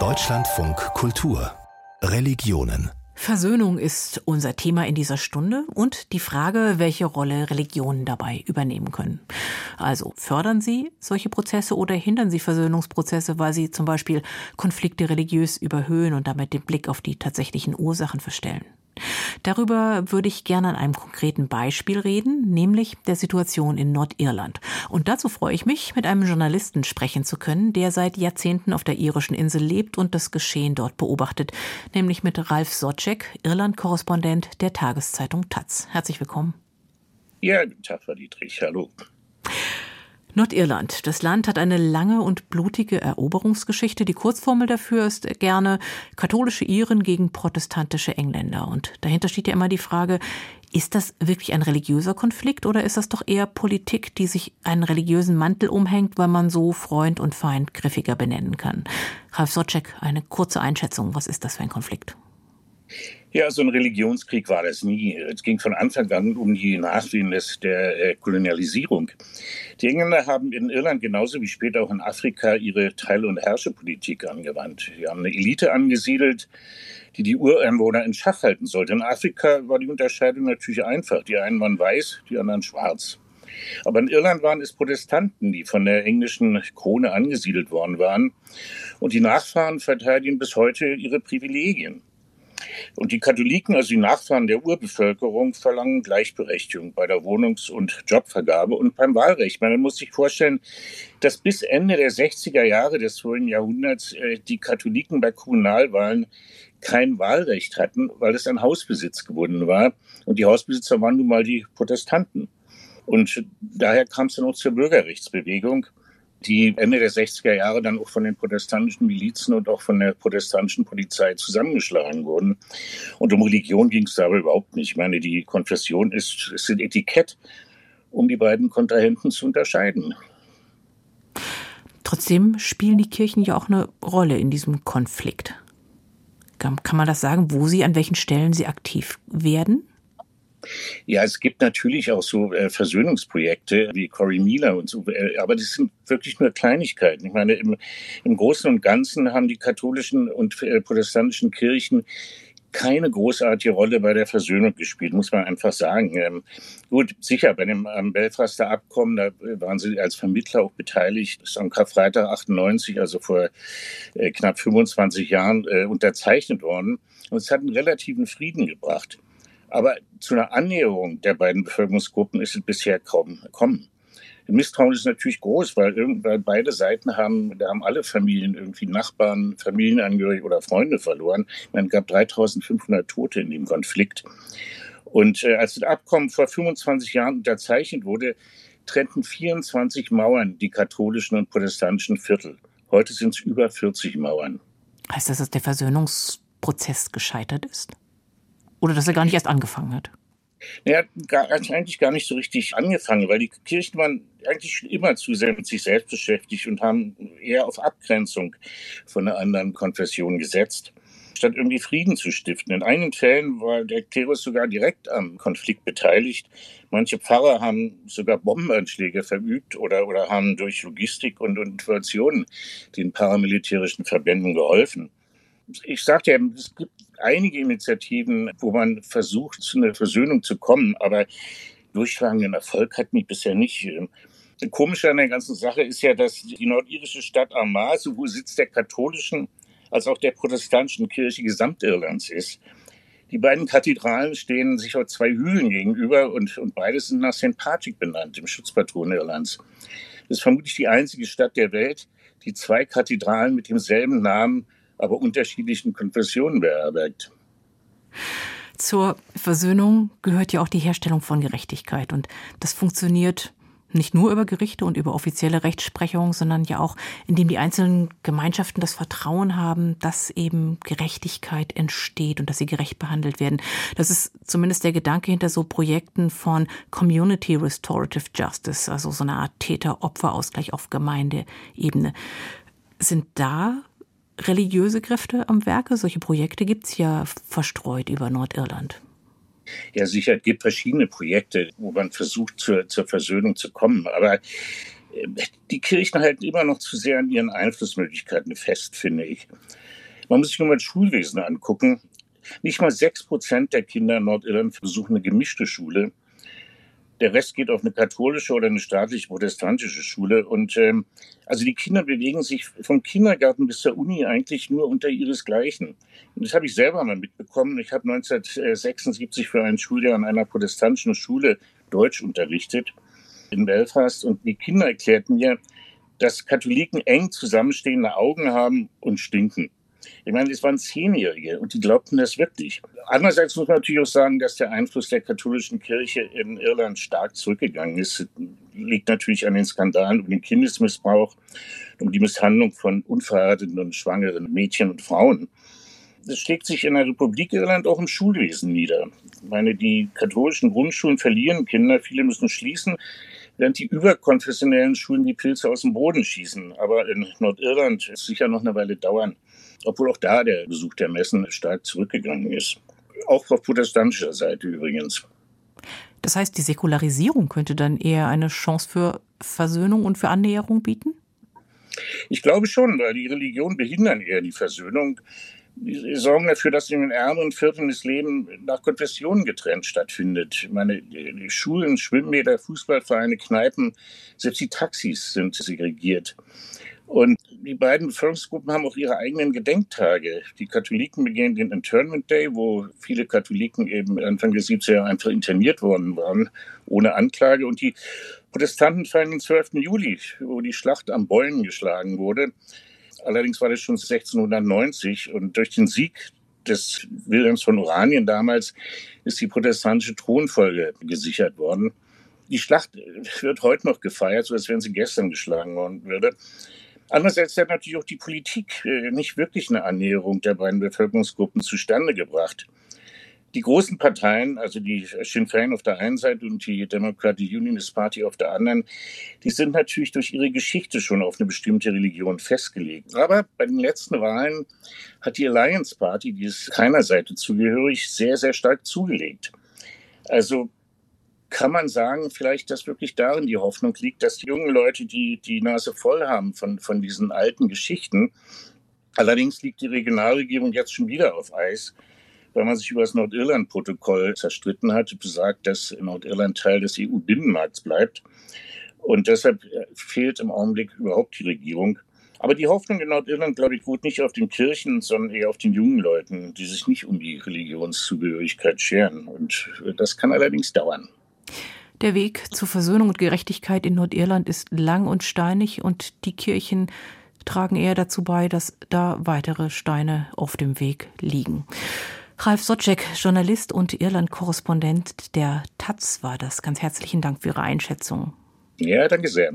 Deutschlandfunk Kultur Religionen Versöhnung ist unser Thema in dieser Stunde und die Frage, welche Rolle Religionen dabei übernehmen können. Also fördern sie solche Prozesse oder hindern sie Versöhnungsprozesse, weil sie zum Beispiel Konflikte religiös überhöhen und damit den Blick auf die tatsächlichen Ursachen verstellen. Darüber würde ich gerne an einem konkreten Beispiel reden, nämlich der Situation in Nordirland. Und dazu freue ich mich, mit einem Journalisten sprechen zu können, der seit Jahrzehnten auf der irischen Insel lebt und das Geschehen dort beobachtet, nämlich mit Ralf Socek, Irland-Korrespondent der Tageszeitung Taz. Herzlich willkommen. Ja, guten Tag, Frau Dietrich. Hallo. Nordirland. Das Land hat eine lange und blutige Eroberungsgeschichte. Die Kurzformel dafür ist gerne katholische Iren gegen protestantische Engländer. Und dahinter steht ja immer die Frage, ist das wirklich ein religiöser Konflikt oder ist das doch eher Politik, die sich einen religiösen Mantel umhängt, weil man so Freund und Feind griffiger benennen kann? Ralf Socek, eine kurze Einschätzung. Was ist das für ein Konflikt? Ja, so ein Religionskrieg war das nie. Es ging von Anfang an um die Nachwehen der äh, Kolonialisierung. Die Engländer haben in Irland genauso wie später auch in Afrika ihre Teil- und Herrschepolitik angewandt. Sie haben eine Elite angesiedelt, die die Ureinwohner in Schach halten sollte. In Afrika war die Unterscheidung natürlich einfach. Die einen waren weiß, die anderen schwarz. Aber in Irland waren es Protestanten, die von der englischen Krone angesiedelt worden waren. Und die Nachfahren verteidigen bis heute ihre Privilegien. Und die Katholiken, also die Nachfahren der Urbevölkerung, verlangen Gleichberechtigung bei der Wohnungs- und Jobvergabe und beim Wahlrecht. Man muss sich vorstellen, dass bis Ende der 60er Jahre des vorigen Jahrhunderts äh, die Katholiken bei Kommunalwahlen kein Wahlrecht hatten, weil es ein Hausbesitz geworden war. Und die Hausbesitzer waren nun mal die Protestanten. Und daher kam es dann auch zur Bürgerrechtsbewegung die Ende der 60er Jahre dann auch von den protestantischen Milizen und auch von der protestantischen Polizei zusammengeschlagen wurden. Und um Religion ging es dabei überhaupt nicht. Ich meine, die Konfession ist, ist ein Etikett, um die beiden Kontrahenten zu unterscheiden. Trotzdem spielen die Kirchen ja auch eine Rolle in diesem Konflikt. Kann man das sagen, wo sie, an welchen Stellen sie aktiv werden? Ja, es gibt natürlich auch so äh, Versöhnungsprojekte wie Cory Miller und so, äh, aber das sind wirklich nur Kleinigkeiten. Ich meine, im, im Großen und Ganzen haben die katholischen und äh, protestantischen Kirchen keine großartige Rolle bei der Versöhnung gespielt, muss man einfach sagen. Ähm, gut, sicher, bei dem ähm, Belfaster Abkommen, da waren sie als Vermittler auch beteiligt. Das ist am Karfreitag 98, also vor äh, knapp 25 Jahren, äh, unterzeichnet worden. Und es hat einen relativen Frieden gebracht. Aber zu einer Annäherung der beiden Bevölkerungsgruppen ist es bisher kaum gekommen. Misstrauen ist natürlich groß, weil, weil beide Seiten haben, da haben alle Familien irgendwie Nachbarn, Familienangehörige oder Freunde verloren. Man gab 3500 Tote in dem Konflikt. Und äh, als das Abkommen vor 25 Jahren unterzeichnet wurde, trennten 24 Mauern die katholischen und protestantischen Viertel. Heute sind es über 40 Mauern. Heißt das, dass der Versöhnungsprozess gescheitert ist? Oder dass er gar nicht erst angefangen hat? Er hat eigentlich gar nicht so richtig angefangen, weil die Kirchen waren eigentlich immer zu sehr mit sich selbst beschäftigt und haben eher auf Abgrenzung von einer anderen Konfession gesetzt, statt irgendwie Frieden zu stiften. In einigen Fällen war der Klerus sogar direkt am Konflikt beteiligt. Manche Pfarrer haben sogar Bombenanschläge verübt oder, oder haben durch Logistik und, und den paramilitärischen Verbänden geholfen ich sagte ja, es gibt einige Initiativen, wo man versucht, zu einer Versöhnung zu kommen, aber durchschlagenden Erfolg hat mich bisher nicht. Komisch an der ganzen Sache ist ja, dass die nordirische Stadt Armagh sowohl Sitz der katholischen als auch der protestantischen Kirche Gesamtirlands ist. Die beiden Kathedralen stehen sich auf zwei Hügeln gegenüber und, und beide sind nach St. Patrick benannt, dem Schutzpatron Irlands. Das ist vermutlich die einzige Stadt der Welt, die zwei Kathedralen mit demselben Namen aber unterschiedlichen Konfessionen beherbergt. Zur Versöhnung gehört ja auch die Herstellung von Gerechtigkeit. Und das funktioniert nicht nur über Gerichte und über offizielle Rechtsprechung, sondern ja auch, indem die einzelnen Gemeinschaften das Vertrauen haben, dass eben Gerechtigkeit entsteht und dass sie gerecht behandelt werden. Das ist zumindest der Gedanke hinter so Projekten von Community Restorative Justice, also so eine Art Täter-Opfer-Ausgleich auf Gemeindeebene. Sind da religiöse Kräfte am Werke? Solche Projekte gibt es ja verstreut über Nordirland. Ja, sicher, es gibt verschiedene Projekte, wo man versucht, zur, zur Versöhnung zu kommen. Aber die Kirchen halten immer noch zu sehr an ihren Einflussmöglichkeiten fest, finde ich. Man muss sich nur mal das Schulwesen angucken. Nicht mal sechs Prozent der Kinder in Nordirland besuchen eine gemischte Schule. Der Rest geht auf eine katholische oder eine staatliche protestantische Schule. Und ähm, also die Kinder bewegen sich vom Kindergarten bis zur Uni eigentlich nur unter ihresgleichen. Und das habe ich selber mal mitbekommen. Ich habe 1976 für ein Schuljahr an einer protestantischen Schule Deutsch unterrichtet in Belfast. Und die Kinder erklärten mir, dass Katholiken eng zusammenstehende Augen haben und stinken. Ich meine, es waren Zehnjährige und die glaubten das wirklich. Andererseits muss man natürlich auch sagen, dass der Einfluss der katholischen Kirche in Irland stark zurückgegangen ist. Liegt natürlich an den Skandalen um den Kindesmissbrauch, um die Misshandlung von unverheirateten und schwangeren Mädchen und Frauen. Das schlägt sich in der Republik Irland auch im Schulwesen nieder. Ich meine, die katholischen Grundschulen verlieren Kinder, viele müssen schließen während die überkonfessionellen Schulen die Pilze aus dem Boden schießen. Aber in Nordirland ist sicher noch eine Weile dauern, obwohl auch da der Besuch der Messen stark zurückgegangen ist. Auch auf protestantischer Seite übrigens. Das heißt, die Säkularisierung könnte dann eher eine Chance für Versöhnung und für Annäherung bieten? Ich glaube schon, weil die Religionen behindern eher die Versöhnung die sorgen dafür, dass in den ärmeren Vierteln das Leben nach Konfessionen getrennt stattfindet. Ich meine, Schulen, Schwimmbäder, Fußballvereine, Kneipen, selbst die Taxis sind segregiert. Und die beiden Bevölkerungsgruppen haben auch ihre eigenen Gedenktage. Die Katholiken begehen den Internment Day, wo viele Katholiken eben Anfang der 70er Jahre einfach interniert worden waren, ohne Anklage. Und die Protestanten feiern den 12. Juli, wo die Schlacht am Beulen geschlagen wurde. Allerdings war das schon 1690 und durch den Sieg des Wilhelms von Oranien damals ist die protestantische Thronfolge gesichert worden. Die Schlacht wird heute noch gefeiert, so als wenn sie gestern geschlagen worden würde. Andererseits hat natürlich auch die Politik äh, nicht wirklich eine Annäherung der beiden Bevölkerungsgruppen zustande gebracht die großen Parteien, also die Sinn Féin auf der einen Seite und die Democratic Unionist Party auf der anderen, die sind natürlich durch ihre Geschichte schon auf eine bestimmte Religion festgelegt. Aber bei den letzten Wahlen hat die Alliance Party, die ist keiner Seite zugehörig, sehr, sehr stark zugelegt. Also kann man sagen, vielleicht, dass wirklich darin die Hoffnung liegt, dass die jungen Leute die, die Nase voll haben von, von diesen alten Geschichten. Allerdings liegt die Regionalregierung jetzt schon wieder auf Eis weil man sich über das Nordirland-Protokoll zerstritten hat, besagt, dass Nordirland Teil des EU-Binnenmarkts bleibt. Und deshalb äh, fehlt im Augenblick überhaupt die Regierung. Aber die Hoffnung in Nordirland, glaube ich, ruht nicht auf den Kirchen, sondern eher auf den jungen Leuten, die sich nicht um die Religionszugehörigkeit scheren. Und äh, das kann allerdings dauern. Der Weg zur Versöhnung und Gerechtigkeit in Nordirland ist lang und steinig und die Kirchen tragen eher dazu bei, dass da weitere Steine auf dem Weg liegen. Ralf Socek, Journalist und Irland-Korrespondent der Taz war das. Ganz herzlichen Dank für Ihre Einschätzung. Ja, danke sehr.